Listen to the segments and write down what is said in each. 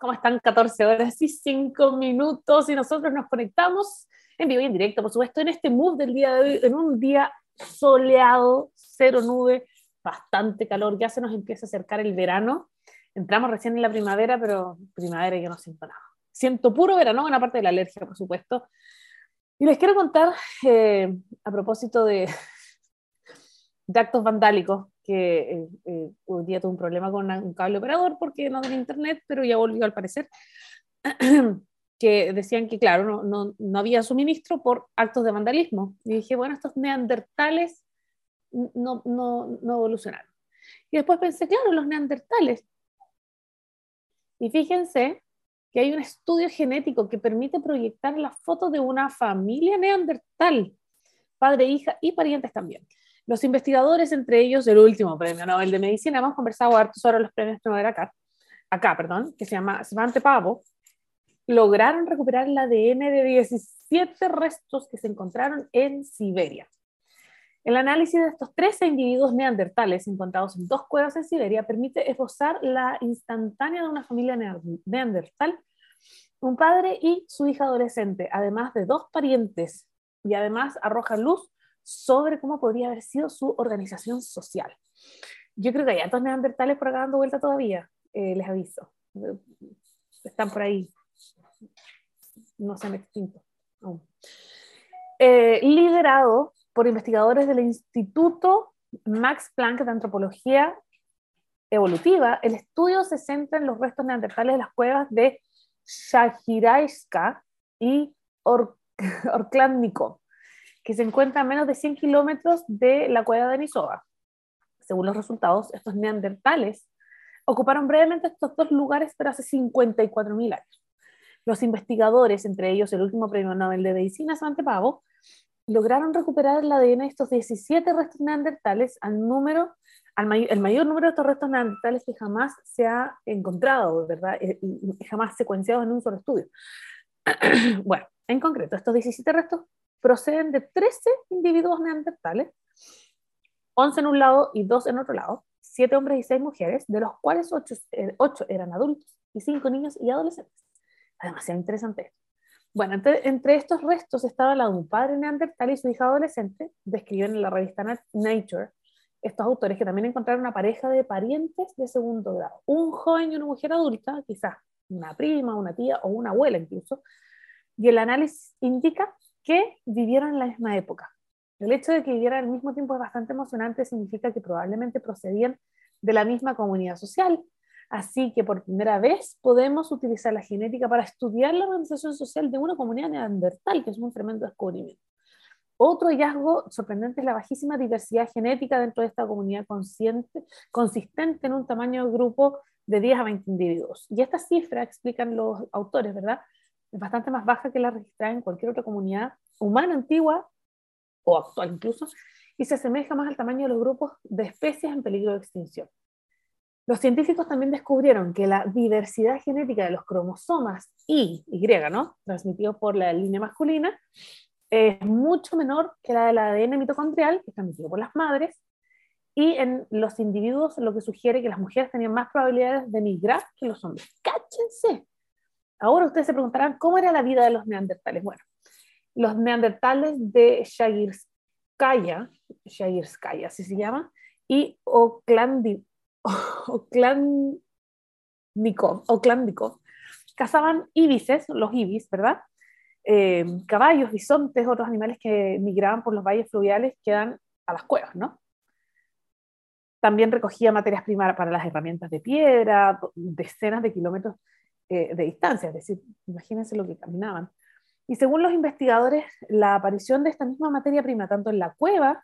¿Cómo están? 14 horas y 5 minutos y nosotros nos conectamos en vivo y en directo, por supuesto, en este mood del día de hoy, en un día soleado, cero nube, bastante calor, ya se nos empieza a acercar el verano. Entramos recién en la primavera, pero primavera yo no siento nada. Siento puro verano, una parte de la alergia, por supuesto. Y les quiero contar, eh, a propósito de, de actos vandálicos, que eh, eh, hoy día tuve un problema con un cable operador porque no tenía internet, pero ya volvió al parecer, que decían que, claro, no, no, no, había suministro por actos de vandalismo. Y dije, bueno, estos neandertales no, no, no evolucionaron. Y después pensé, claro, los neandertales. Y fíjense que hay un estudio genético que permite proyectar la foto de una familia neandertal, padre, hija y parientes también. Los investigadores, entre ellos el último premio Nobel de Medicina, hemos conversado harto sobre los premios Nobel acá, acá perdón, que se llama Svante Pavo, lograron recuperar el ADN de 17 restos que se encontraron en Siberia. El análisis de estos 13 individuos neandertales encontrados en dos cuevas en Siberia permite esbozar la instantánea de una familia neandertal, un padre y su hija adolescente, además de dos parientes, y además arroja luz sobre cómo podría haber sido su organización social. Yo creo que hay otros neandertales por acá dando vuelta todavía, eh, les aviso. Están por ahí. No se han extinto eh, liderado por investigadores del Instituto Max Planck de Antropología Evolutiva, el estudio se centra en los restos neandertales de las cuevas de Shahiraiska y Or Orklandnikov, que se encuentra a menos de 100 kilómetros de la cueva de Nisova. Según los resultados, estos neandertales ocuparon brevemente estos dos lugares, pero hace 54.000 años. Los investigadores, entre ellos el último premio Nobel de Medicina, Svante Pavo, lograron recuperar el ADN de estos 17 restos neandertales al número, al mayor número de estos restos neandertales que jamás se ha encontrado, ¿verdad? Eh, y jamás secuenciados en un solo estudio. bueno, en concreto, estos 17 restos proceden de 13 individuos neandertales, 11 en un lado y 2 en otro lado, 7 hombres y 6 mujeres, de los cuales 8, 8 eh, eran adultos y 5 niños y adolescentes. Demasiado interesante. Bueno, entre, entre, estos restos estaba la de un padre neandertal y su hija adolescente, describen en la revista Nature estos autores que también encontraron una pareja de parientes de segundo grado, un joven y una mujer adulta, quizás una prima, una tía o una abuela incluso, y el análisis indica que vivieron en la misma época. El hecho de que vivieran al mismo tiempo es bastante emocionante, significa que probablemente procedían de la misma comunidad social. Así que por primera vez podemos utilizar la genética para estudiar la organización social de una comunidad neandertal, que es un tremendo descubrimiento. Otro hallazgo sorprendente es la bajísima diversidad genética dentro de esta comunidad consistente en un tamaño de grupo de 10 a 20 individuos. Y esta cifra, explican los autores, ¿verdad? Es bastante más baja que la registrada en cualquier otra comunidad humana antigua o actual incluso, y se asemeja más al tamaño de los grupos de especies en peligro de extinción. Los científicos también descubrieron que la diversidad genética de los cromosomas Y, Y, ¿no? transmitidos por la línea masculina, es mucho menor que la del ADN mitocondrial, que es transmitido por las madres, y en los individuos lo que sugiere que las mujeres tenían más probabilidades de migrar que los hombres. ¡Cáchense! Ahora ustedes se preguntarán, ¿cómo era la vida de los neandertales? Bueno, los neandertales de Shagirskaya, Shagirskaya así se llama, y Oklandikov, cazaban ibises, los ibis, ¿verdad? Eh, caballos, bisontes, otros animales que migraban por los valles fluviales que dan a las cuevas, ¿no? También recogía materias primas para las herramientas de piedra, decenas de kilómetros eh, de distancia, es decir, imagínense lo que caminaban. Y según los investigadores, la aparición de esta misma materia prima, tanto en la cueva,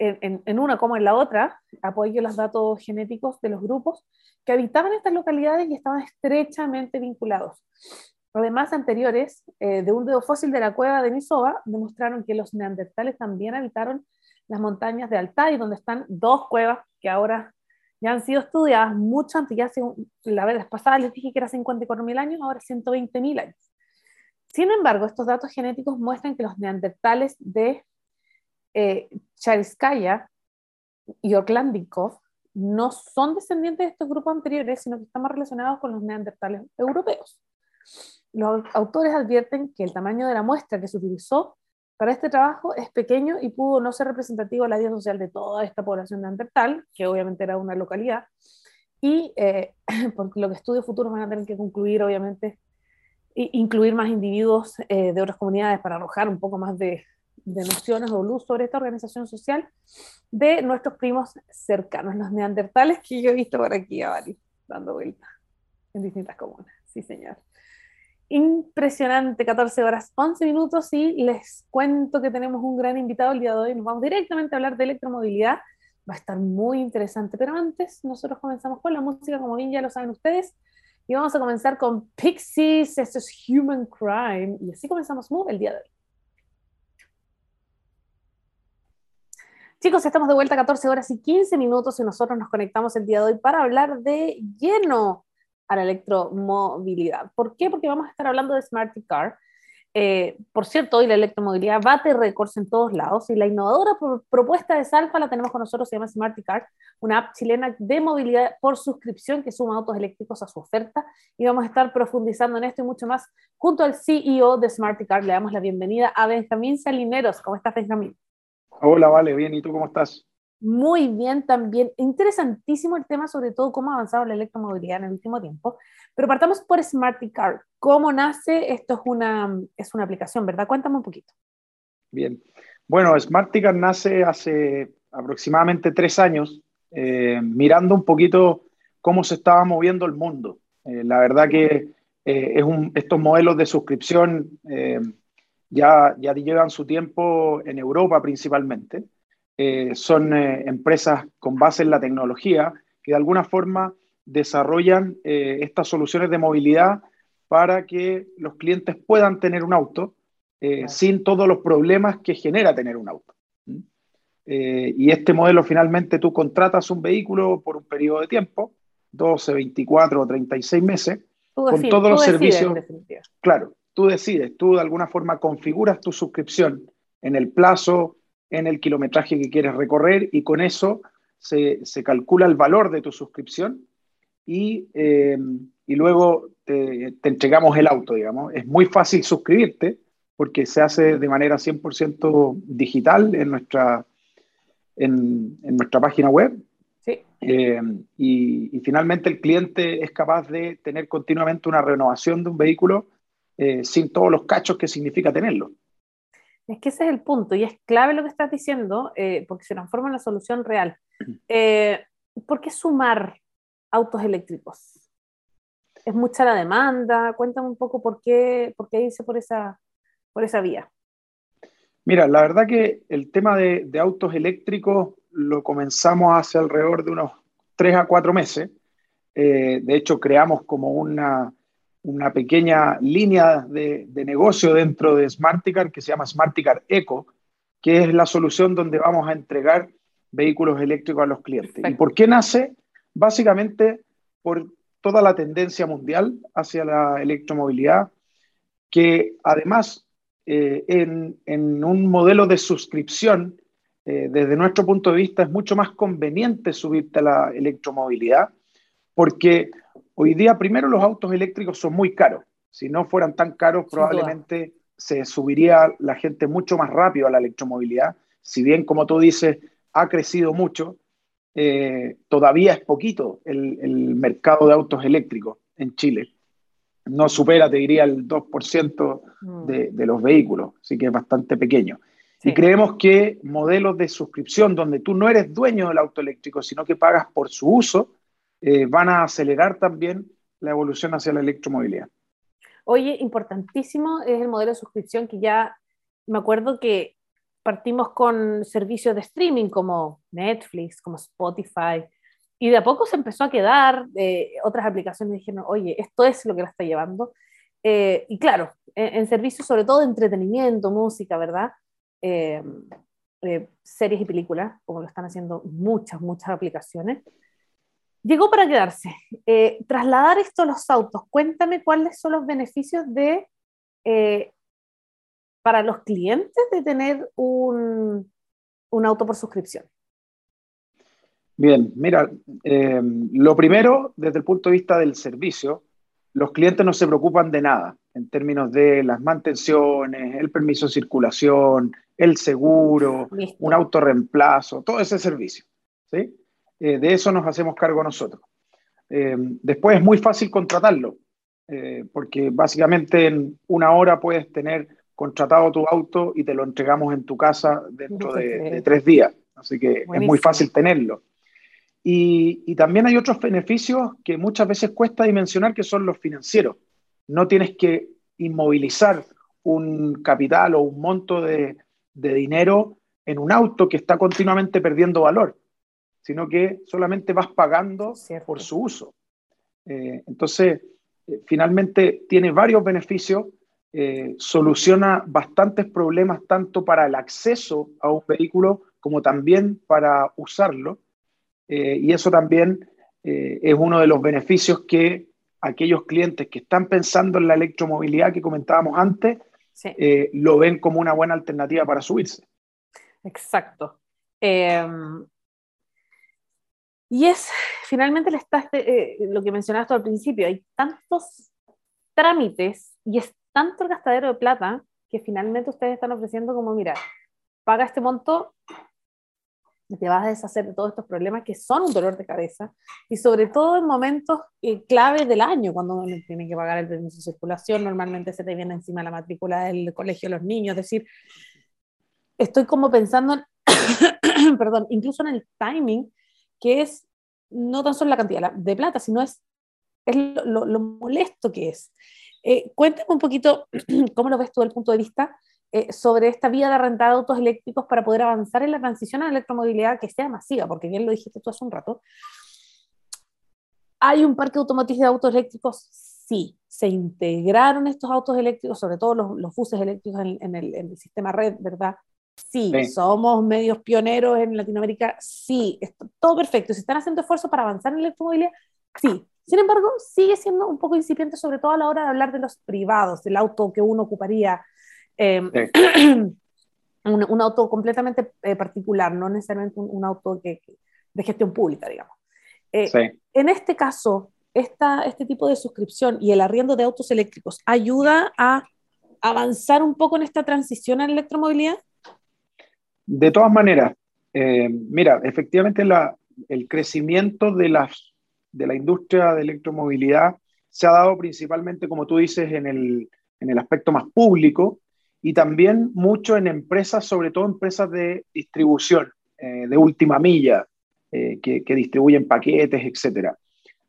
en, una como en la otra, apoya los datos genéticos de los grupos que habitaban estas localidades y estaban estrechamente vinculados. Además, anteriores eh, de un dedo fósil de la cueva de Nisova demostraron que los neandertales también habitaron las montañas de Altai, donde están dos cuevas que ahora ya han sido estudiadas mucho antes, ya hace, la vez pasada les dije que era 54.000 años, ahora 120.000 años. Sin embargo, estos datos genéticos muestran que los neandertales de eh, Chariskaya y Orklandikov no son descendientes de estos grupos anteriores, sino que están más relacionados con los neandertales europeos. Los autores advierten que el tamaño de la muestra que se utilizó para este trabajo es pequeño y pudo no ser representativo de la vida social de toda esta población neandertal, que obviamente era una localidad, y eh, porque lo que estudios futuros van a tener que concluir, obviamente, incluir más individuos eh, de otras comunidades para arrojar un poco más de, de, nociones o luz sobre esta organización social de nuestros primos cercanos, los neandertales, que yo he visto por aquí a varios dando vueltas en distintas comunas. Sí, señor. Impresionante, 14 horas 11 minutos y les cuento que tenemos un gran invitado el día de hoy. Nos vamos directamente a hablar de electromovilidad. Va a estar muy interesante, pero antes nosotros comenzamos con la música, como bien ya lo saben ustedes. Y vamos a comenzar con Pixies, esto es Human Crime. Y así comenzamos Move el día de hoy. Chicos, estamos de vuelta a 14 horas y 15 minutos y nosotros nos conectamos el día de hoy para hablar de lleno a la electromovilidad. ¿Por qué? Porque vamos a estar hablando de Smart Car, eh, por cierto, hoy la electromovilidad bate récords en todos lados y la innovadora propuesta de Salfa la tenemos con nosotros, se llama SmartiCard, una app chilena de movilidad por suscripción que suma autos eléctricos a su oferta y vamos a estar profundizando en esto y mucho más junto al CEO de SmartiCard. Le damos la bienvenida a Benjamín Salineros. ¿Cómo estás, Benjamín? Hola, vale, bien. ¿Y tú cómo estás? Muy bien también. Interesantísimo el tema, sobre todo cómo ha avanzado la electromovilidad en el último tiempo. Pero partamos por SmartiCard. ¿Cómo nace? Esto es una, es una aplicación, ¿verdad? Cuéntame un poquito. Bien. Bueno, SmartiCard nace hace aproximadamente tres años, eh, mirando un poquito cómo se estaba moviendo el mundo. Eh, la verdad que eh, es un, estos modelos de suscripción ya, ya llevan su tiempo en Europa principalmente. Son empresas con base en la tecnología que de alguna forma desarrollan eh, estas soluciones de movilidad para que los clientes puedan tener un auto eh, sin todos los problemas que genera tener un auto. Eh, y este modelo finalmente tú contratas un vehículo por un periodo de tiempo, 12, 24 o 36 meses, con todos los servicios. Claro, tú decides, tú de alguna forma configuras tu suscripción en el plazo, en el kilometraje que quieres recorrer y con eso se, se calcula el valor de tu suscripción y, eh, y luego te, entregamos el auto, digamos. Es muy fácil suscribirte porque se hace de manera 100% digital en nuestra, en, en nuestra página web. Sí. Eh, y, y, finalmente el cliente es capaz de tener continuamente una renovación de un vehículo eh, sin todos los cachos que significa tenerlo. Es que ese es el punto y es clave lo que estás diciendo porque se transforma en la solución real. ¿Por qué sumar autos eléctricos? ¿Es mucha la demanda? Cuéntame un poco por qué, por qué por esa, por esa vía. Mira, la verdad que el tema de, autos eléctricos lo comenzamos hace alrededor de unos tres a cuatro meses. Eh, de hecho, creamos como una, una pequeña línea de, de, negocio dentro de Smarticar que se llama Smarticar Eco, que es la solución donde vamos a entregar vehículos eléctricos a los clientes. ¿Y por qué nace? básicamente por toda la tendencia mundial hacia la electromovilidad, que además eh, en, un modelo de suscripción, eh, desde nuestro punto de vista, es mucho más conveniente subirte a la electromovilidad, porque hoy día primero los autos eléctricos son muy caros. Si no fueran tan caros, probablemente se subiría la gente mucho más rápido a la electromovilidad. Si bien, como tú dices, ha crecido mucho, eh, todavía es poquito el, mercado de autos eléctricos en Chile. No supera, te diría, el 2% mm. de, de, los vehículos, así que es bastante pequeño. Y creemos que modelos de suscripción donde tú no eres dueño del auto eléctrico, sino que pagas por su uso, eh, van a acelerar también la evolución hacia la electromovilidad. Oye, importantísimo es el modelo de suscripción que ya me acuerdo que partimos con servicios de streaming como Netflix, como Spotify, y de a poco se empezó a quedar, eh, otras aplicaciones dijeron, oye, esto es lo que la está llevando. Eh, y claro, en, servicios sobre todo de entretenimiento, música, ¿verdad? Eh, series y películas, como lo están haciendo muchas, muchas aplicaciones. Llegó para quedarse. trasladar esto a los autos, cuéntame cuáles son los beneficios de para los clientes de tener un, un auto por suscripción? Bien, mira, eh, lo primero, desde el punto de vista del servicio, los clientes no se preocupan de nada en términos de las mantenciones, el permiso de circulación, el seguro, un autorreemplazo, todo ese servicio. ¿sí? Eh, de eso nos hacemos cargo nosotros. Eh, después es muy fácil contratarlo, eh, porque básicamente en una hora puedes tener contratado tu auto y te lo entregamos en tu casa dentro de, tres días. Así que es muy fácil tenerlo. Y, y, también hay otros beneficios que muchas veces cuesta dimensionar, que son los financieros. No tienes que inmovilizar un capital o un monto de, de dinero en un auto que está continuamente perdiendo valor, sino que solamente vas pagando por su uso. Eh, entonces, eh, finalmente tiene varios beneficios, eh, soluciona bastantes problemas tanto para el acceso a un vehículo como también para usarlo. y eso también es uno de los beneficios que aquellos clientes que están pensando en la electromovilidad que comentábamos antes, lo ven como una buena alternativa para subirse. Exacto. Y es, finalmente, eh, lo que mencionaste al principio, hay tantos trámites y es tanto el gastadero de plata que finalmente ustedes están ofreciendo como, mira, paga este monto te vas a deshacer de todos estos problemas que son un dolor de cabeza y sobre todo en momentos eh, clave del año, cuando uno tiene que pagar el permiso de circulación, normalmente se te viene encima la matrícula del colegio de los niños, es decir, estoy como pensando, en, perdón, incluso en el timing, que es no tan solo la cantidad de plata, sino es, es lo, lo, molesto que es. Eh, cuéntame un poquito cómo lo ves tú desde el punto de vista eh, sobre esta vía de arrendar autos eléctricos para poder avanzar en la transición a la electromovilidad que sea masiva, porque bien lo dijiste tú hace un rato. ¿Hay un parque automotriz de autos eléctricos? Sí. ¿Se integraron estos autos eléctricos, sobre todo los, los buses eléctricos en, el, sistema red, verdad? Sí. ¿Somos medios pioneros en Latinoamérica? Sí. todo perfecto. ¿Se están haciendo esfuerzos para avanzar en la electromovilidad? Sí. Sin embargo, sigue siendo un poco incipiente, sobre todo a la hora de hablar de los privados, del auto que uno ocuparía Em, un, auto completamente eh, particular, no necesariamente un, auto que, de gestión pública, digamos. Eh, en este caso, esta, este tipo de suscripción y el arriendo de autos eléctricos ayuda a avanzar un poco en esta transición a la electromovilidad? De todas maneras, eh, mira, efectivamente el crecimiento de, de la industria de electromovilidad se ha dado principalmente, como tú dices, en el, en el aspecto más público, y también mucho en empresas, sobre todo empresas de distribución, eh, de última milla, eh, que, distribuyen paquetes, etc.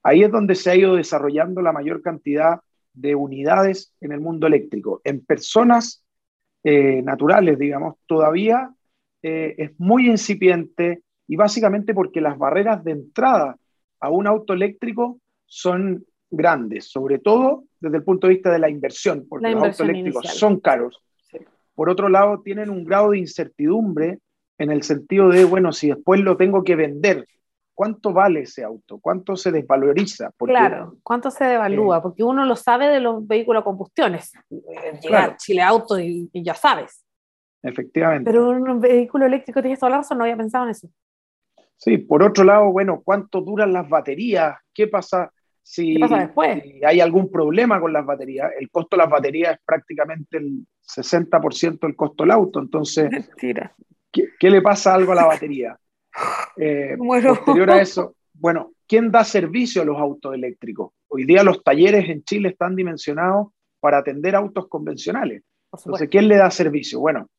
Ahí es donde se ha ido desarrollando la mayor cantidad de unidades en el mundo eléctrico. En personas naturales, digamos, todavía es muy incipiente y básicamente porque las barreras de entrada a un auto eléctrico son grandes, sobre todo desde el punto de vista de la inversión, porque los autos eléctricos son caros por otro lado, tienen un grado de incertidumbre en el sentido de, bueno, si después lo tengo que vender, ¿cuánto vale ese auto? ¿Cuánto se desvaloriza? claro, ¿cuánto se devalúa? Eh, Porque uno lo sabe de los vehículos a combustiones. Llegar Chile Auto y, ya sabes. Efectivamente. Pero un vehículo eléctrico, tienes toda la razón, no había pensado en eso. Sí, por otro lado, bueno, ¿cuánto duran las baterías? ¿Qué pasa si, hay algún problema con las baterías, el costo de las baterías es prácticamente el 60% del costo del auto. Entonces, ¿qué, le pasa algo a la batería? Eh, Posterior a eso, bueno, ¿quién da servicio a los autos eléctricos? Hoy día los talleres en Chile están dimensionados para atender autos convencionales. Entonces, ¿quién le da servicio? Bueno,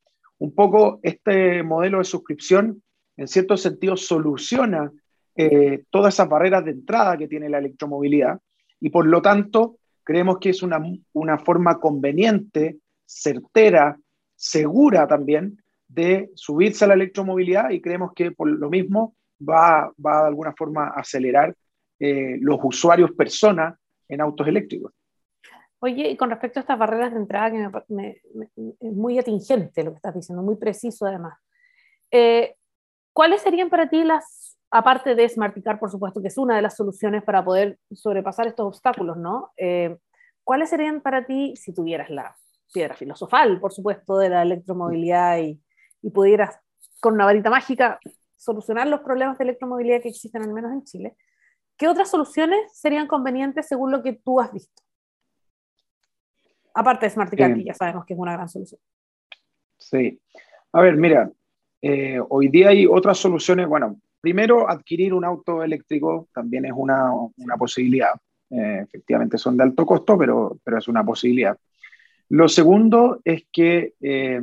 un poco este modelo de suscripción, en cierto sentido, soluciona eh, todas esas barreras de entrada que tiene la electromovilidad y por lo tanto creemos que es una, una forma conveniente, certera, segura también de subirse a la electromovilidad y creemos que por lo mismo va, va de alguna forma acelerar eh, los usuarios personas en autos eléctricos. Oye, y con respecto a estas barreras de entrada, que es muy atingente lo que estás diciendo, muy preciso además. Eh, ¿Cuáles serían para ti las aparte de Smarticar, por supuesto, que es una de las soluciones para poder sobrepasar estos obstáculos, ¿no? Eh, ¿Cuáles serían para ti, si tuvieras la piedra filosofal, por supuesto, de la electromovilidad y, pudieras con una varita mágica solucionar los problemas de electromovilidad que existen al menos en Chile, ¿qué otras soluciones serían convenientes según lo que tú has visto? Aparte de Smart Car, que ya sabemos que es una gran solución. Sí. A ver, mira, eh, hoy día hay otras soluciones. Bueno, primero, adquirir un auto eléctrico también es una, una posibilidad. Eh, efectivamente son de alto costo, pero, pero es una posibilidad. Lo segundo es que eh,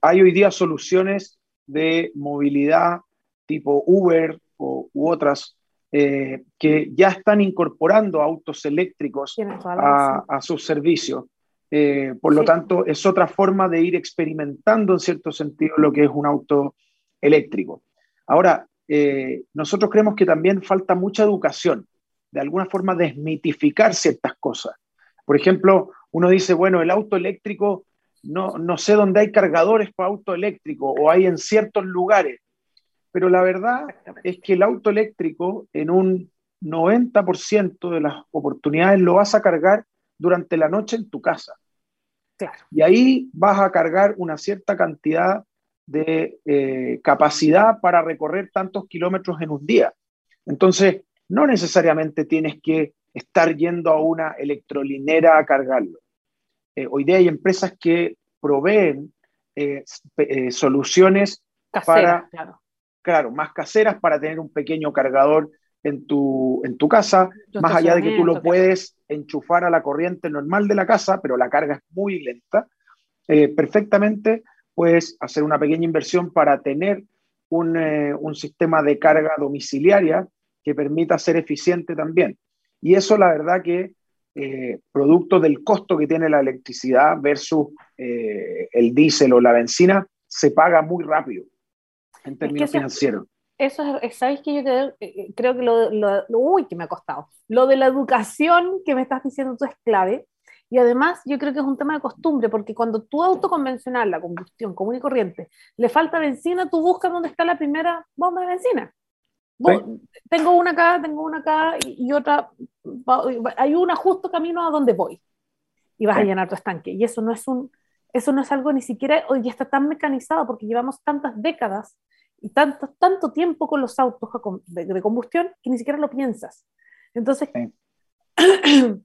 hay hoy día soluciones de movilidad tipo Uber u otras eh, que ya están incorporando autos eléctricos a, a, sus servicios. Eh, por lo tanto, es otra forma de ir experimentando en cierto sentido lo que es un auto eléctrico. Ahora, eh, nosotros creemos que también falta mucha educación, de alguna forma desmitificar ciertas cosas. Por ejemplo, uno dice, bueno, el auto eléctrico, no, no sé dónde hay cargadores para auto eléctrico o hay en ciertos lugares. Pero la verdad es que el auto eléctrico en un 90% de las oportunidades lo vas a cargar durante la noche en tu casa. Claro. Y ahí vas a cargar una cierta cantidad de eh, capacidad para recorrer tantos kilómetros en un día. Entonces, no necesariamente tienes que estar yendo a una electrolinera a cargarlo. Eh, hoy día hay empresas que proveen eh, soluciones para, claro claro, más caseras para tener un pequeño cargador en tu, en tu casa, más allá de que tú lo puedes enchufar a la corriente normal de la casa, pero la carga es muy lenta, eh, perfectamente puedes hacer una pequeña inversión para tener un, eh, un, sistema de carga domiciliaria que permita ser eficiente también. Y eso la verdad que, eh, producto del costo que tiene la electricidad versus el diésel o la benzina, se paga muy rápido en términos financieros. Eso es, ¿sabes que Yo creo, eh, creo que lo, lo, uy, que me ha costado. Lo de la educación que me estás diciendo tú es clave. Y además, yo creo que es un tema de costumbre, porque cuando tu auto convencional, la combustión común y corriente, le falta benzina, tú buscas dónde está la primera bomba de benzina. Tengo una acá, tengo una acá y, otra, hay una justo camino a donde voy. Y vas a llenar tu estanque. Y eso no es un, eso no es algo ni siquiera, hoy ya está tan mecanizado porque llevamos tantas décadas y tanto, tanto tiempo con los autos de, combustión que ni siquiera lo piensas. Entonces,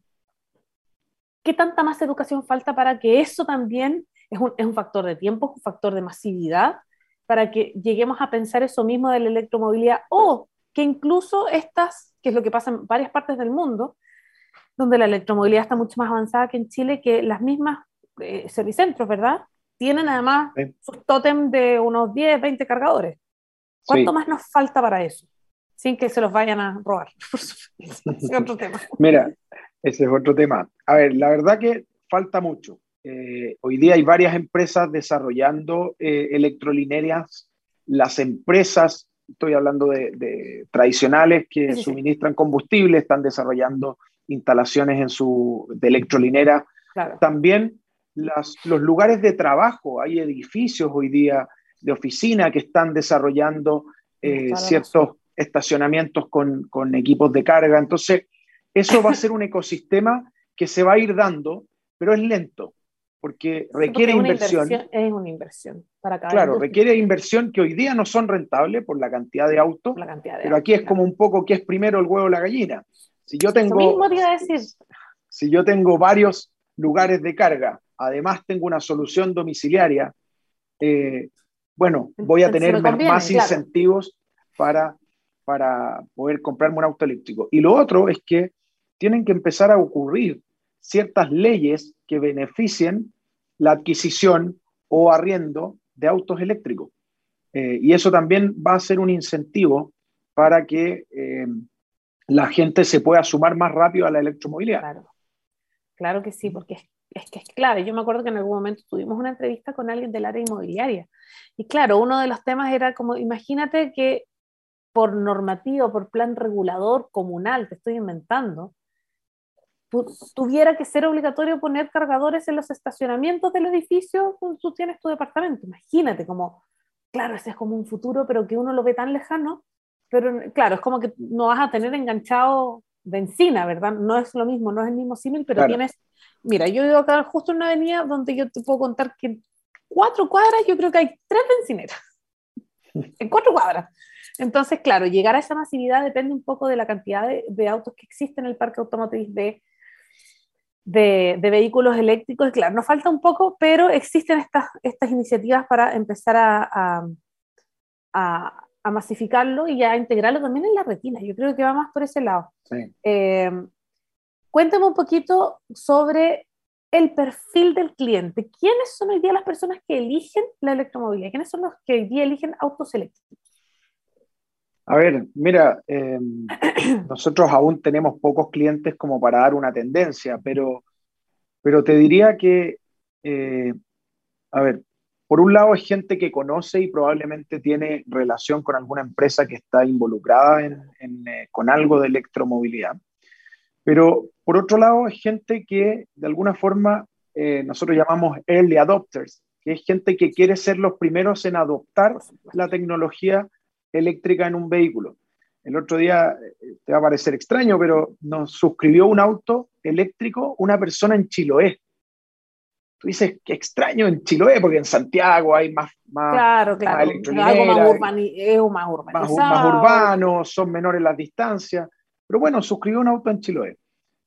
¿qué tanta más educación falta para que eso también es un, es un factor de tiempo, es un factor de masividad, para que lleguemos a pensar eso mismo de la electromovilidad o que incluso estas, que es lo que pasa en varias partes del mundo, donde la electromovilidad está mucho más avanzada que en Chile, que las mismas eh, servicentros, ¿verdad? Tienen además sus tótem de unos 10, 20 cargadores. ¿Cuánto más nos falta para eso? Sin que se los vayan a robar. es otro tema. Mira, ese es otro tema. A ver, la verdad que falta mucho. Eh, hoy día hay varias empresas desarrollando eh, electrolineras. Las empresas, estoy hablando de, tradicionales que suministran combustible, están desarrollando instalaciones en su, de electrolinera. También los lugares de trabajo, hay edificios hoy día de oficina que están desarrollando eh, ciertos estacionamientos con, equipos de carga. Entonces, eso va a ser un ecosistema que se va a ir dando, pero es lento, porque requiere inversión. Es una inversión para cada Claro, requiere inversión que hoy día no son rentables por la cantidad de autos, pero aquí es como un poco que es primero el huevo o la gallina. Si yo tengo, mismo te iba a decir. Si yo tengo varios lugares de carga además tengo una solución domiciliaria, eh, bueno, voy a tener más incentivos para, para poder comprarme un auto eléctrico. Y lo otro es que tienen que empezar a ocurrir ciertas leyes que beneficien la adquisición o arriendo de autos eléctricos. Eh, y eso también va a ser un incentivo para que eh, la gente se pueda sumar más rápido a la electromovilidad. Claro, claro que sí, porque es que es clave. Yo me acuerdo que en algún momento tuvimos una entrevista con alguien del área inmobiliaria. Y claro, uno de los temas era como, imagínate que por normativa, por plan regulador comunal, te estoy inventando, tuviera que ser obligatorio poner cargadores en los estacionamientos del edificio, tú tienes tu departamento. Imagínate como, claro, ese es como un futuro, pero que uno lo ve tan lejano, pero claro, es como que no vas a tener enganchado benzina, ¿verdad? No es lo mismo, no es el mismo símil, pero tienes Mira, yo vivo acá justo en una avenida donde yo te puedo contar que en cuatro cuadras yo creo que hay tres bencineras. en cuatro cuadras. Entonces, claro, llegar a esa masividad depende un poco de la cantidad de, autos que existen en el parque automotriz de, de, vehículos eléctricos. Claro, nos falta un poco, pero existen estas, estas iniciativas para empezar a, a, a, masificarlo y a integrarlo también en la retina. Yo creo que va más por ese lado. Eh, cuéntame un poquito sobre el perfil del cliente. ¿Quiénes son hoy día las personas que eligen la electromovilidad? ¿Quiénes son los que hoy día eligen autos eléctricos? A ver, mira, eh, nosotros aún tenemos pocos clientes como para dar una tendencia, pero, pero te diría que, eh, a ver, por un lado es gente que conoce y probablemente tiene relación con alguna empresa que está involucrada en, eh, con algo de electromovilidad. Pero por otro lado es gente que de alguna forma nosotros llamamos early adopters, que es gente que quiere ser los primeros en adoptar la tecnología eléctrica en un vehículo. El otro día, eh, te va a parecer extraño, pero nos suscribió un auto eléctrico una persona en Chiloé. Tú dices, qué extraño en Chiloé, porque en Santiago hay más, más, claro, claro. más algo más, más, más, urbano, son menores las distancias. Pero bueno, suscribió un auto en Chiloé.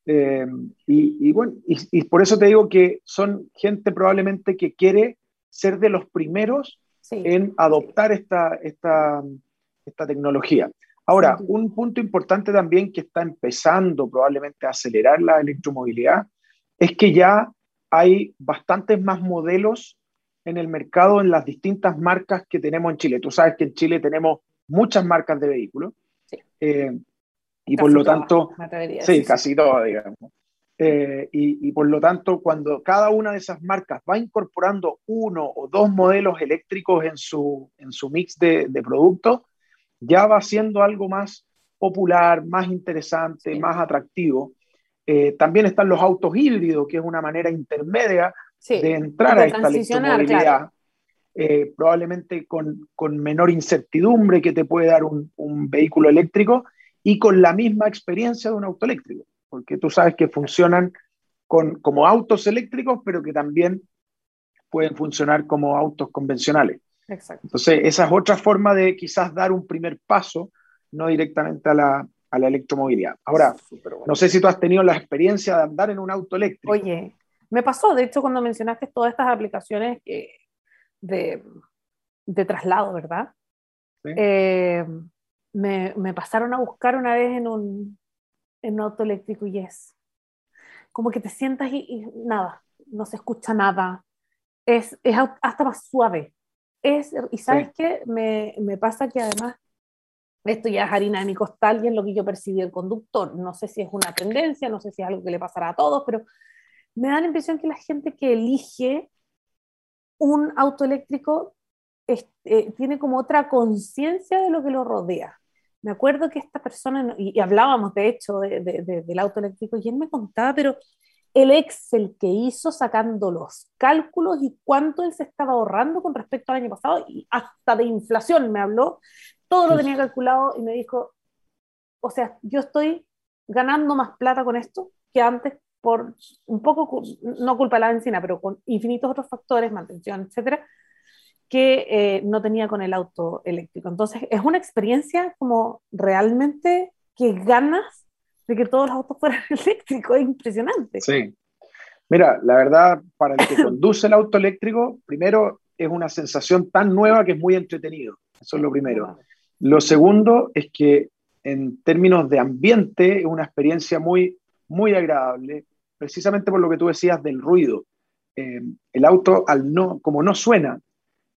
Eh, y, bueno, y, por eso te digo que son gente probablemente que quiere ser de los primeros en adoptar esta, esta, esta tecnología. Ahora, un punto importante también que está empezando probablemente a acelerar la electromovilidad es que ya hay bastantes más modelos en el mercado en las distintas marcas que tenemos en Chile. Tú sabes que en Chile tenemos muchas marcas de vehículos. Eh, y por lo tanto, sí, casi todas, digamos. Eh, y, por lo tanto, cuando cada una de esas marcas va incorporando uno o dos modelos eléctricos en su, en su mix de, de productos, ya va siendo algo más popular, más interesante, más atractivo. Eh, también están los autos híbridos, que es una manera intermedia de entrar a esta electromovilidad, eh, probablemente con, con, menor incertidumbre que te puede dar un, un, vehículo eléctrico y con la misma experiencia de un auto eléctrico, porque tú sabes que funcionan con, como autos eléctricos, pero que también pueden funcionar como autos convencionales. Entonces, esa es otra forma de quizás dar un primer paso, no directamente a la, a la electromovilidad. Ahora, no sé si tú has tenido la experiencia de andar en un auto eléctrico. Oye, me pasó, de hecho, cuando mencionaste todas estas aplicaciones de, de, traslado, ¿verdad? Eh, me, me, pasaron a buscar una vez en un, en un auto eléctrico y es como que te sientas y, nada, no se escucha nada, es, es hasta más suave es, y sabes qué, me, me, pasa que además, esto ya es harina de mi costal y es lo que yo percibí del conductor. No sé si es una tendencia, no sé si es algo que le pasará a todos, pero me da la impresión que la gente que elige un auto eléctrico eh, tiene como otra conciencia de lo que lo rodea. Me acuerdo que esta persona, y, hablábamos de hecho de, de, del auto eléctrico, y él me contaba, pero el Excel que hizo sacando los cálculos y cuánto él se estaba ahorrando con respecto al año pasado y hasta de inflación me habló, todo lo tenía calculado y me dijo, o sea, yo estoy ganando más plata con esto que antes por un poco, no culpa de la benzina, pero con infinitos otros factores, mantención, etcétera, que eh, no tenía con el auto eléctrico. Entonces, es una experiencia como realmente que ganas de que todos los autos fueran eléctricos, es impresionante. Sí. Mira, la verdad, para el que conduce el auto eléctrico, primero es una sensación tan nueva que es muy entretenido. Eso es lo primero. Lo segundo es que en términos de ambiente es una experiencia muy, muy agradable, precisamente por lo que tú decías del ruido. Eh, el auto, al no, como no suena,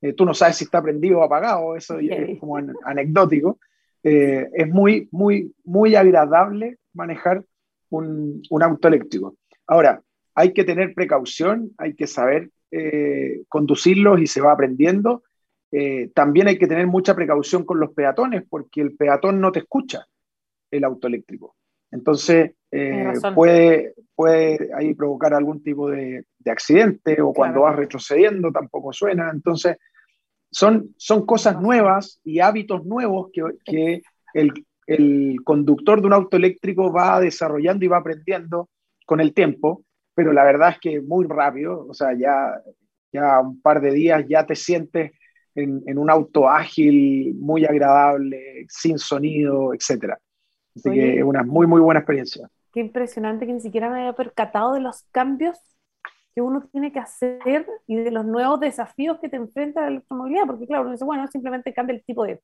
eh, tú no sabes si está prendido o apagado, eso es como anecdótico, eh, es muy, muy, muy agradable manejar un, un, auto eléctrico. Ahora, hay que tener precaución, hay que saber conducirlos y se va aprendiendo. Eh, también hay que tener mucha precaución con los peatones porque el peatón no te escucha el auto eléctrico. Entonces, eh, puede, puede ahí provocar algún tipo de, de accidente o cuando vas retrocediendo tampoco suena. Entonces, son, son cosas nuevas y hábitos nuevos que, que el, el conductor de un auto eléctrico va desarrollando y va aprendiendo con el tiempo, pero la verdad es que muy rápido, o sea, ya, ya un par de días ya te sientes en, un auto ágil, muy agradable, sin sonido, etc. Así que es una muy, muy buena experiencia. Qué impresionante que ni siquiera me haya percatado de los cambios que uno tiene que hacer y de los nuevos desafíos que te enfrenta la electromovilidad, porque claro, uno dice, bueno, simplemente cambia el tipo de,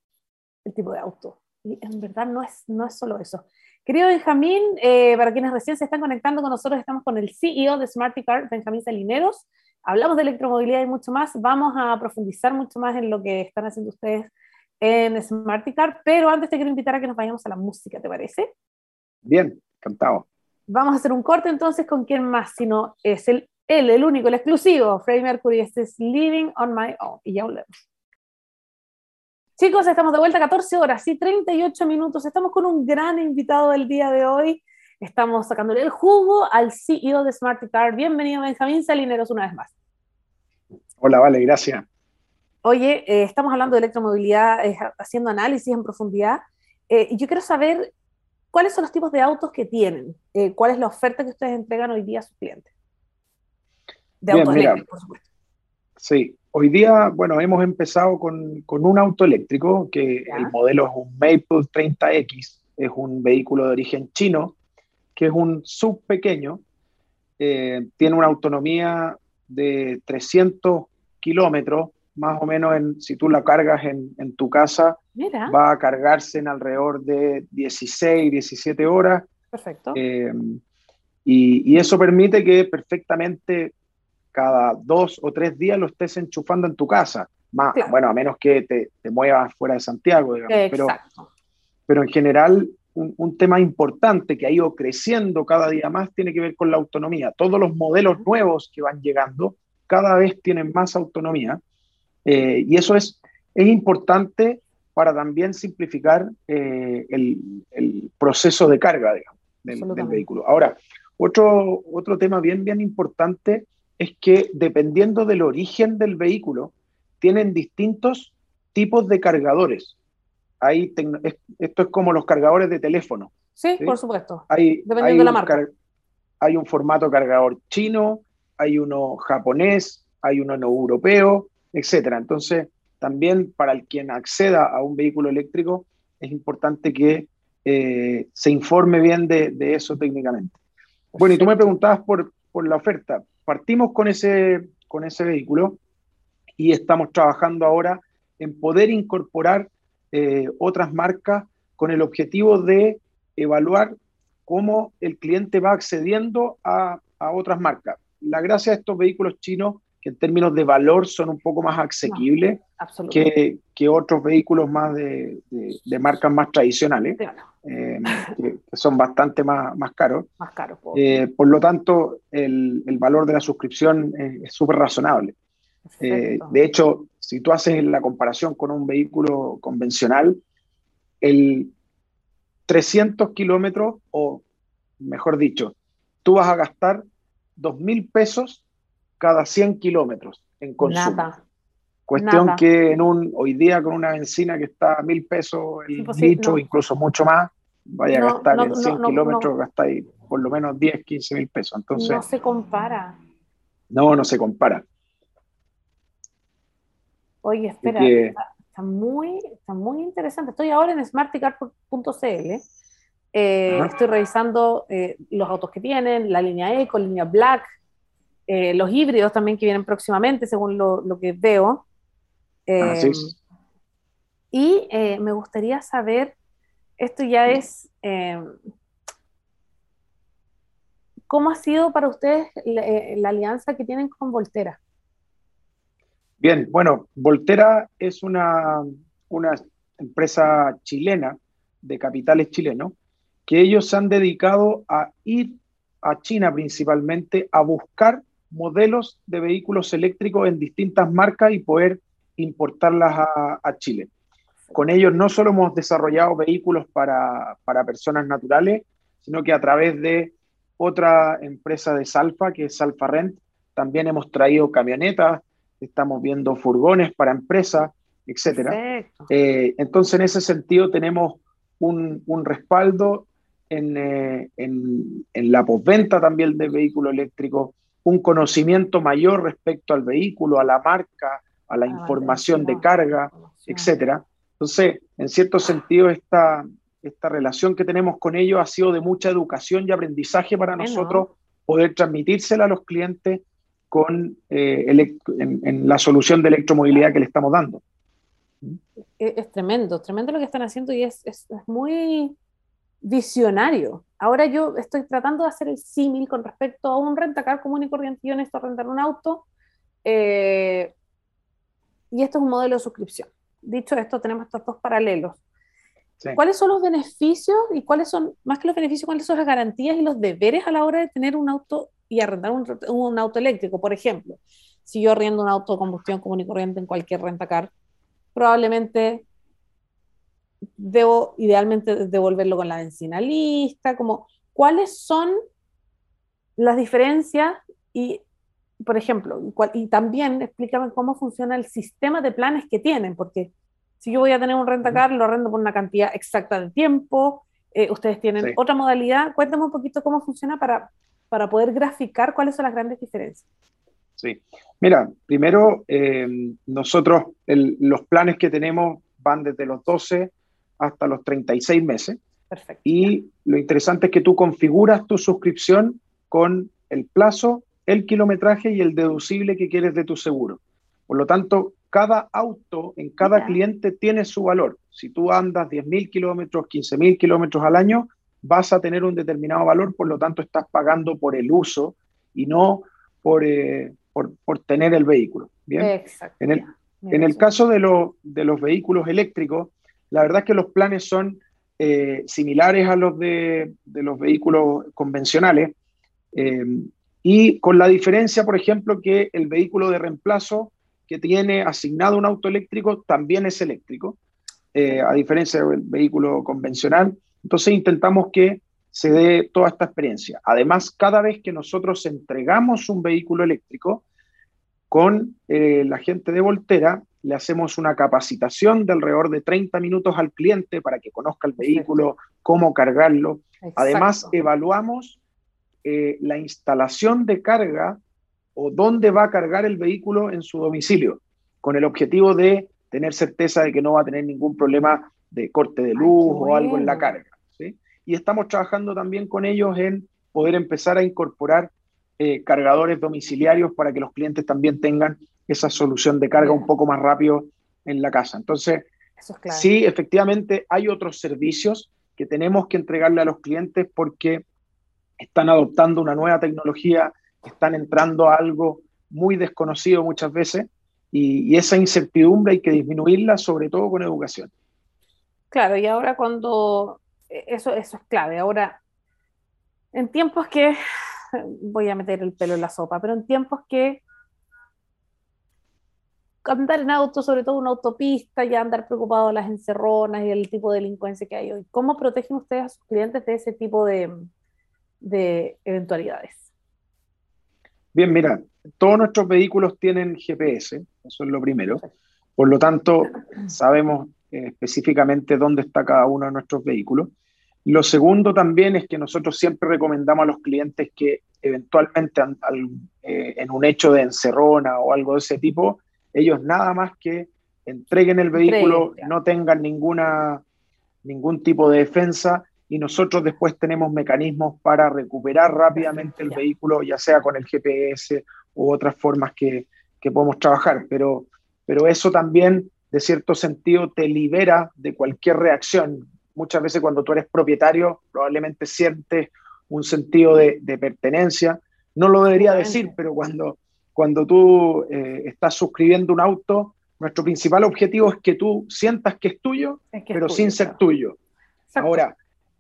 el tipo de auto. Y en verdad no es, no es solo eso. Querido Benjamín, eh, para quienes recién se están conectando con nosotros, estamos con el CEO de Smarticar, Benjamín Salineros. Hablamos de electromovilidad y mucho más. Vamos a profundizar mucho más en lo que están haciendo ustedes en Smarticar, pero antes te quiero invitar a que nos vayamos a la música, ¿te parece? Bien, encantado. Vamos a hacer un corte entonces con quién más, sino es el, él, el único, el exclusivo, Freddie Mercury. Este es Living on My Own. Y ya volvemos. Chicos, estamos de vuelta 14 horas y 38 minutos. Estamos con un gran invitado del día de hoy. Estamos sacándole el jugo al CEO de Car. Bienvenido, Benjamín Salineros, una vez más. Hola, vale, gracias. Oye, eh, estamos hablando de electromovilidad, eh, haciendo análisis en profundidad. Eh, y yo quiero saber cuáles son los tipos de autos que tienen, cuál es la oferta que ustedes entregan hoy día a sus clientes. De autos eléctricos, por supuesto. Sí, Hoy día, bueno, hemos empezado con, con un auto eléctrico, que el modelo es un Maple 30X, es un vehículo de origen chino, que es un sub pequeño, eh, tiene una autonomía de 300 kilómetros, más o menos en, si tú la cargas en, en tu casa, va a cargarse en alrededor de 16, 17 horas. Perfecto. Eh, y, y, eso permite que perfectamente cada dos o tres días lo estés enchufando en tu casa. Más, Bueno, a menos que te, te, muevas fuera de Santiago, digamos. Pero, pero en general, un, tema importante que ha ido creciendo cada día más tiene que ver con la autonomía. Todos los modelos nuevos que van llegando cada vez tienen más autonomía. Eh, y eso es, es importante para también simplificar eh, el, el, proceso de carga digamos, del, del, vehículo. Ahora, otro, otro tema bien, bien importante es que dependiendo del origen del vehículo, tienen distintos tipos de cargadores. Hay esto es como los cargadores de teléfono. Sí, por supuesto. Hay, dependiendo de la marca. Hay un formato cargador chino, hay uno japonés, hay uno no europeo, etc. Entonces, también para el quien acceda a un vehículo eléctrico, es importante que eh, se informe bien de, eso técnicamente. Bueno, y tú me preguntabas por, por la oferta partimos con ese, con ese vehículo y estamos trabajando ahora en poder incorporar eh, otras marcas con el objetivo de evaluar cómo el cliente va accediendo a, a, otras marcas. La gracia de estos vehículos chinos, que en términos de valor son un poco más asequibles que, que, otros vehículos más de, de, marcas más tradicionales. Eh, que, son bastante más, más caros. Más caros. Eh, por lo tanto, el, el, valor de la suscripción es súper razonable. Eh, de hecho, si tú haces la comparación con un vehículo convencional, el 300 kilómetros, o mejor dicho, tú vas a gastar 2.000 pesos cada 100 kilómetros en consumo. Nada. Cuestión que en un, hoy día con una benzina que está a mil pesos el litro, incluso mucho más, vaya a gastar en 100 kilómetros, gastáis por lo menos 10, 15 mil pesos. Entonces, no se compara. No, no se compara. Oye, espera, está, muy, está muy interesante. Estoy ahora en smarticar.cl. Eh, estoy revisando eh, los autos que tienen, la línea Eco, la línea Black, eh, los híbridos también que vienen próximamente, según lo, lo que veo. Eh, y me gustaría saber esto ya es... Eh, ¿Cómo ha sido para ustedes la, alianza que tienen con Voltera? Bien, bueno, Voltera es una, una empresa chilena de capitales chilenos que ellos se han dedicado a ir a China principalmente a buscar modelos de vehículos eléctricos en distintas marcas y poder importarlas a Chile. Con ellos no solo hemos desarrollado vehículos para, personas naturales, sino que a través de otra empresa de Salfa, que es Salfa Rent, también hemos traído camionetas, estamos viendo furgones para empresas, etc. Eh, entonces, en ese sentido, tenemos un, respaldo eh, en, en, la postventa también del vehículo eléctrico, un conocimiento mayor respecto al vehículo, a la marca, a la información de carga, etcétera. Entonces, en cierto sentido, esta, esta relación que tenemos con ellos ha sido de mucha educación y aprendizaje para nosotros poder transmitírsela a los clientes con, eh, en, la solución de electromovilidad que le estamos dando. Es, tremendo, tremendo lo que están haciendo y es, es, muy visionario. Ahora yo estoy tratando de hacer el símil con respecto a un rentacar común y corriente. Yo necesito rentar un auto eh, y esto es un modelo de suscripción. Dicho esto, tenemos estos dos paralelos. ¿Cuáles son los beneficios y cuáles son, más que los beneficios, cuáles son las garantías y los deberes a la hora de tener un auto y arrendar un, un auto eléctrico? Por ejemplo, si yo arriendo un auto de combustión común y corriente en cualquier rentacar, probablemente debo idealmente devolverlo con la benzina lista, como cuáles son las diferencias y, por ejemplo, y, también explícame cómo funciona el sistema de planes que tienen, porque si yo voy a tener un rentacar, lo arrendo por una cantidad exacta de tiempo, eh, ustedes tienen otra modalidad, cuéntame un poquito cómo funciona para, para poder graficar cuáles son las grandes diferencias. Sí, mira, primero eh, nosotros los planes que tenemos van desde los 12 hasta los 36 meses. Perfecto. Y lo interesante es que tú configuras tu suscripción con el plazo, el kilometraje y el deducible que quieres de tu seguro. Por lo tanto, cada auto en cada cliente tiene su valor. Si tú andas 10.000 kilómetros, 15.000 kilómetros al año, vas a tener un determinado valor, por lo tanto estás pagando por el uso y no por, eh, por, por, tener el vehículo. ¿bien? Exacto. En el, en el caso de, lo, de los vehículos eléctricos, la verdad es que los planes son eh, similares a los de, los vehículos convencionales eh, y con la diferencia, por ejemplo, que el vehículo de reemplazo que tiene asignado un auto eléctrico también es eléctrico, eh, a diferencia del vehículo convencional. Entonces intentamos que se dé toda esta experiencia. Además, cada vez que nosotros entregamos un vehículo eléctrico, con la gente de Voltera le hacemos una capacitación de alrededor de 30 minutos al cliente para que conozca el vehículo, cómo cargarlo. Además, evaluamos eh, la instalación de carga o dónde va a cargar el vehículo en su domicilio, con el objetivo de tener certeza de que no va a tener ningún problema de corte de luz o algo en la carga. Y estamos trabajando también con ellos en poder empezar a incorporar eh, cargadores domiciliarios para que los clientes también tengan esa solución de carga un poco más rápido en la casa. Entonces, sí, efectivamente hay otros servicios que tenemos que entregarle a los clientes porque están adoptando una nueva tecnología, están entrando a algo muy desconocido muchas veces y, esa incertidumbre hay que disminuirla, sobre todo con educación. Claro, y ahora cuando eso, eso es clave. Ahora, en tiempos que voy a meter el pelo en la sopa, pero en tiempos que andar en auto, sobre todo una autopista, ya andar preocupado de las encerronas y el tipo de delincuencia que hay hoy. ¿Cómo protegen ustedes a sus clientes de ese tipo de, de eventualidades? Bien, mira, todos nuestros vehículos tienen GPS, eso es lo primero. Por lo tanto, sabemos eh, específicamente dónde está cada uno de nuestros vehículos. Lo segundo también es que nosotros siempre recomendamos a los clientes que eventualmente eh, en un hecho de encerrona o algo de ese tipo, ellos nada más que entreguen el vehículo, no tengan ninguna, ningún tipo de defensa y nosotros después tenemos mecanismos para recuperar rápidamente el vehículo, ya sea con el GPS u otras formas que, que podemos trabajar. Pero, pero eso también, de cierto sentido, te libera de cualquier reacción. Muchas veces cuando tú eres propietario, probablemente sientes un sentido de, de pertenencia. No lo debería decir, pero cuando, cuando tú eh, estás suscribiendo un auto, nuestro principal objetivo es que tú sientas que es tuyo, pero sin ser tuyo. Ahora,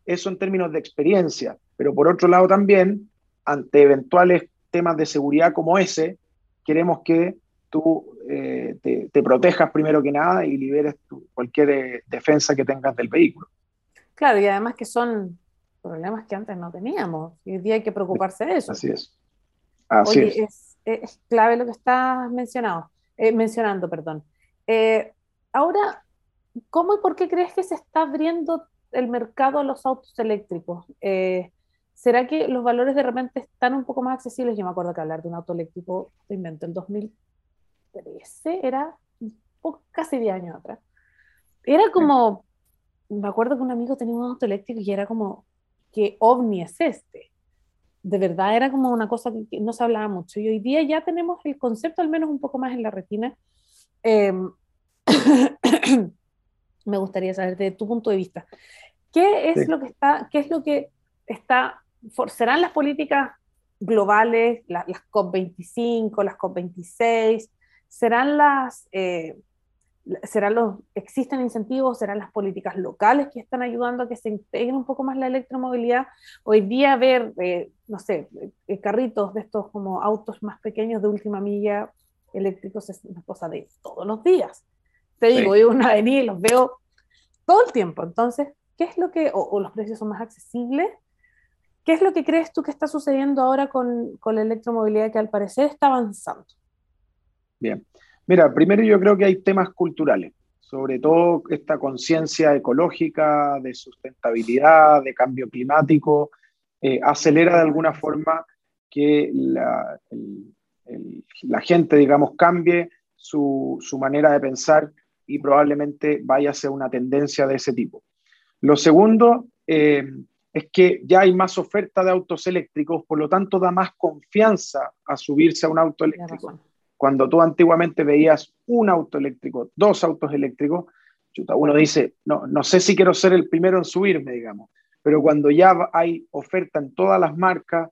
eso en términos de experiencia, pero por otro lado también, ante eventuales temas de seguridad como ese, queremos que tú eh, te, protejas primero que nada y liberes cualquier eh, defensa que tengas del vehículo. Claro, y además que son problemas que antes no teníamos, y hoy día hay que preocuparse de eso. Así es. Así es es clave lo que estás mencionado, eh, mencionando. Perdón. Ahora, ¿cómo y por qué crees que se está abriendo el mercado a los autos eléctricos? ¿Será que los valores de repente están un poco más accesibles? Yo me acuerdo que hablar de un auto eléctrico, invento, el 2013 era casi 10 años atrás. Era como, me acuerdo que un amigo tenía un auto eléctrico y era como, ¿qué ovni es este? De verdad era como una cosa que, no se hablaba mucho. Y hoy día ya tenemos el concepto al menos un poco más en la retina. Em, me gustaría saber de tu punto de vista, ¿qué es lo que está, qué es lo que está, serán las políticas globales, las COP25, las COP26, serán las, eh, serán los, existen incentivos, serán las políticas locales que están ayudando a que se integre un poco más la electromovilidad. Hoy día ver, eh, no sé, eh, carritos de estos como autos más pequeños de última milla eléctricos es una cosa de todos los días. Te digo, voy a una avenida y los veo todo el tiempo. Entonces, ¿qué es lo que, o los precios son más accesibles? ¿Qué es lo que crees tú que está sucediendo ahora con, con la electromovilidad que al parecer está avanzando? Bien. Mira, primero yo creo que hay temas culturales, sobre todo esta conciencia ecológica, de sustentabilidad, de cambio climático, eh, acelera de alguna forma que la, la gente, digamos, cambie su, su, manera de pensar y probablemente vaya hacia una tendencia de ese tipo. Lo segundo, eh, es que ya hay más oferta de autos eléctricos, por lo tanto da más confianza a subirse a un auto eléctrico. Cuando tú antiguamente veías un auto eléctrico, dos autos eléctricos, uno dice, no, no sé si quiero ser el primero en subirme, digamos, pero cuando ya hay oferta en todas las marcas,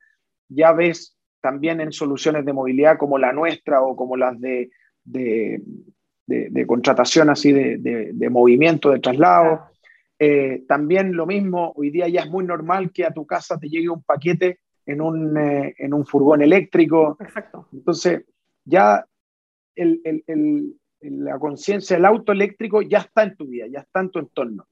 ya ves también en soluciones de movilidad como la nuestra o como las de, de, de, contratación así de, movimiento, de traslado, eh, también lo mismo, hoy día ya es muy normal que a tu casa te llegue un paquete en un, eh, en un furgón eléctrico. Exacto. Entonces, ya el, el, el, la conciencia del auto eléctrico ya está en tu vida, ya está en tu entorno.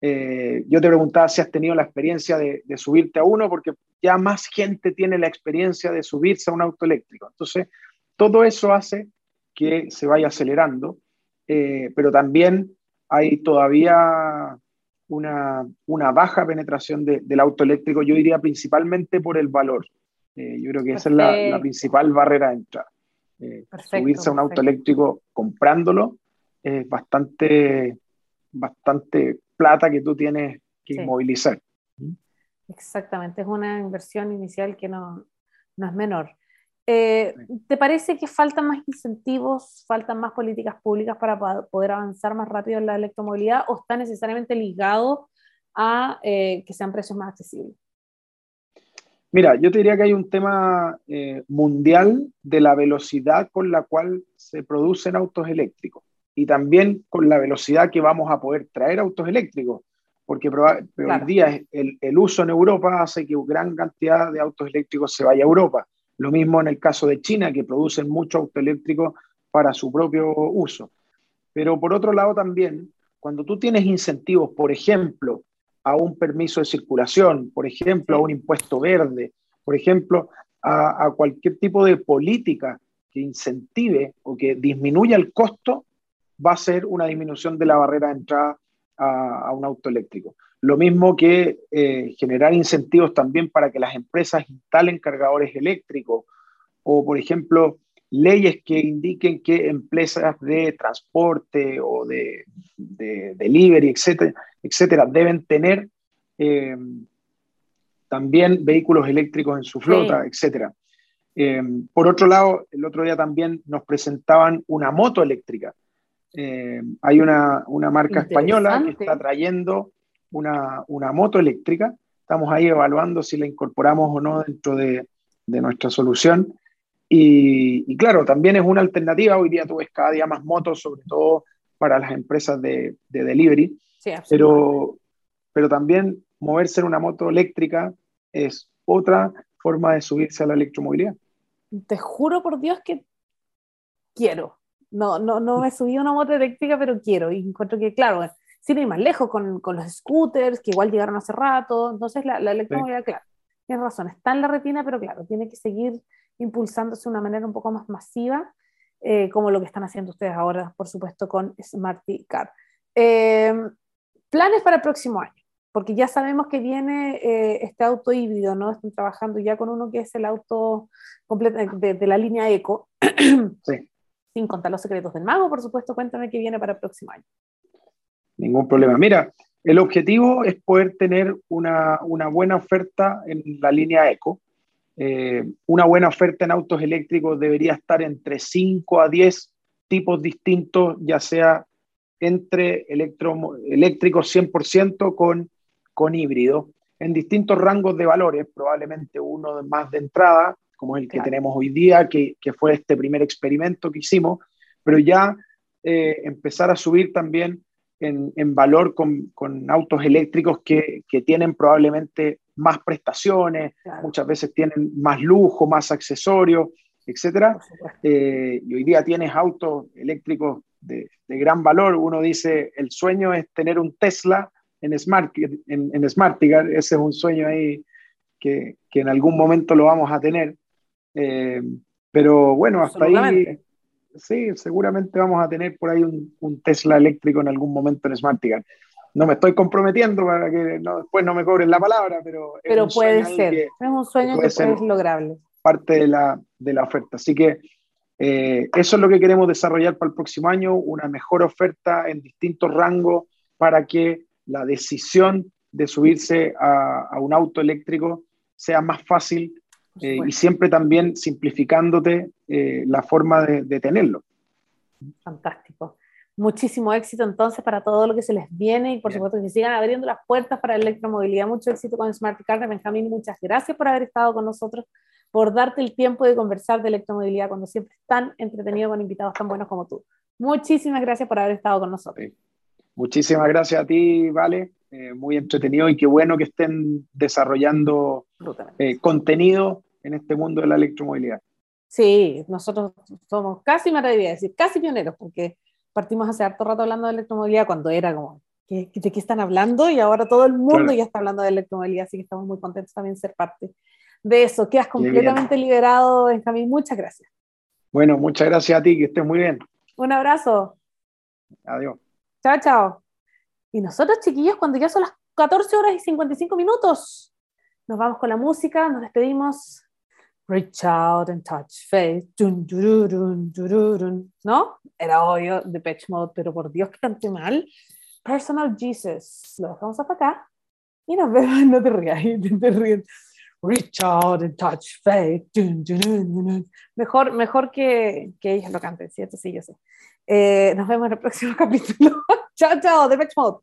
Eh, yo te preguntaba si has tenido la experiencia de, de, subirte a uno, porque ya más gente tiene la experiencia de subirse a un auto eléctrico. Entonces, todo eso hace que se vaya acelerando, pero también hay todavía una, una baja penetración de, del auto eléctrico, yo diría principalmente por el valor. Eh, yo creo que esa es la, la, principal barrera de entrada. Eh, subirse a un auto eléctrico comprándolo es bastante, bastante plata que tú tienes que sí. inmovilizar. Exactamente, es una inversión inicial que no, no es menor. Eh, ¿Te parece que faltan más incentivos, faltan más políticas públicas para poder avanzar más rápido en la electromovilidad o está necesariamente ligado a eh, que sean precios más accesibles? Mira, yo te diría que hay un tema eh, mundial de la velocidad con la cual se producen autos eléctricos y también con la velocidad que vamos a poder traer autos eléctricos, porque claro. hoy día el, el uso en Europa hace que gran cantidad de autos eléctricos se vaya a Europa lo mismo en el caso de China, que producen mucho auto eléctrico para su propio uso. Pero por otro lado también, cuando tú tienes incentivos, por ejemplo, a un permiso de circulación, por ejemplo, a un impuesto verde, por ejemplo, a, a cualquier tipo de política que incentive o que disminuya el costo, va a ser una disminución de la barrera de entrada a, a un auto eléctrico. Lo mismo que eh, generar incentivos también para que las empresas instalen cargadores eléctricos o, por ejemplo, leyes que indiquen que empresas de transporte o de, de delivery, etcétera, etcétera, deben tener eh, también vehículos eléctricos en su flota, sí. etcétera. Eh, por otro lado, el otro día también nos presentaban una moto eléctrica. Eh, hay una, una marca española que está trayendo una, una, moto eléctrica. Estamos ahí evaluando si la incorporamos o no dentro de, de nuestra solución. Y, y, claro, también es una alternativa. Hoy día tú ves cada día más motos, sobre todo para las empresas de, de delivery. Sí, pero, pero también moverse en una moto eléctrica es otra forma de subirse a la electromovilidad. Te juro por Dios que quiero. No, no, no me subí a una moto eléctrica, pero quiero. Y encuentro que, claro, sin ir más lejos con, con, los scooters, que igual llegaron hace rato. Entonces, la, la electromovilidad, sí. claro, tienes razón, está en la retina, pero claro, tiene que seguir impulsándose de una manera un poco más masiva, eh, como lo que están haciendo ustedes ahora, por supuesto, con Smarty Car. Eh, planes para el próximo año, porque ya sabemos que viene eh, este auto híbrido, ¿no? Están trabajando ya con uno que es el auto completo de, de la línea Eco. Sí. sin contar los secretos del mago, por supuesto, cuéntame qué viene para el próximo año. Ningún problema. Mira, el objetivo es poder tener una, una buena oferta en la línea Eco. Eh, una buena oferta en autos eléctricos debería estar entre 5 a 10 tipos distintos, ya sea entre electro, eléctricos 100% con, con híbrido, en distintos rangos de valores, probablemente uno más de entrada, como el que tenemos hoy día, que, que, fue este primer experimento que hicimos, pero ya eh, empezar a subir también en, en valor con, con, autos eléctricos que, que, tienen probablemente más prestaciones, muchas veces tienen más lujo, más accesorios, etc. Eh, y hoy día tienes autos eléctricos de, de, gran valor. Uno dice, el sueño es tener un Tesla en Smart, en, en Smartigar, ese es un sueño ahí que, que, en algún momento lo vamos a tener. Eh, pero bueno, hasta ahí, sí, seguramente vamos a tener por ahí un, un, Tesla eléctrico en algún momento en Smartigan. No me estoy comprometiendo para que no, después no me cobren la palabra, pero... Pero puede ser, es un sueño que, puede que es lograble. Parte de la, de la oferta. Así que eh, eso es lo que queremos desarrollar para el próximo año, una mejor oferta en distintos rangos para que la decisión de subirse a, a un auto eléctrico sea más fácil eh, y siempre también simplificándote eh, la forma de, de, tenerlo. Fantástico. Muchísimo éxito entonces para todo lo que se les viene y por Bien. supuesto que sigan abriendo las puertas para la electromovilidad. Mucho éxito con Smart Car. Benjamín, muchas gracias por haber estado con nosotros, por darte el tiempo de conversar de electromovilidad cuando siempre es tan entretenido con invitados tan buenos como tú. Muchísimas gracias por haber estado con nosotros. Muchísimas gracias a ti, Vale. Eh, muy entretenido y qué bueno que estén desarrollando eh, contenido en este mundo de la electromovilidad. Sí, nosotros somos casi, me atrevería a decir, casi pioneros, porque partimos hace harto rato hablando de electromovilidad cuando era como, ¿de qué están hablando? Y ahora todo el mundo claro. ya está hablando de electromovilidad, así que estamos muy contentos también de ser parte de eso. Quedas completamente liberado, Benjamín. Muchas gracias. Bueno, muchas gracias a ti, que estés muy bien. Un abrazo. Adiós. Chao, chao. Y nosotros, chiquillos, cuando ya son las 14 horas y 55 minutos, nos vamos con la música, nos despedimos. Reach out and touch dururun. ¿No? Era obvio de Pitch Mode, pero por Dios que canté mal. Personal Jesus. Lo dejamos hasta acá. Y nos vemos. No te rías, te ríes. Reach out and touch faith. Mejor, mejor que, que ellos lo canten, ¿cierto? Sí, yo sé. Eh, nos vemos en el próximo capítulo. chao, chao, de Mode.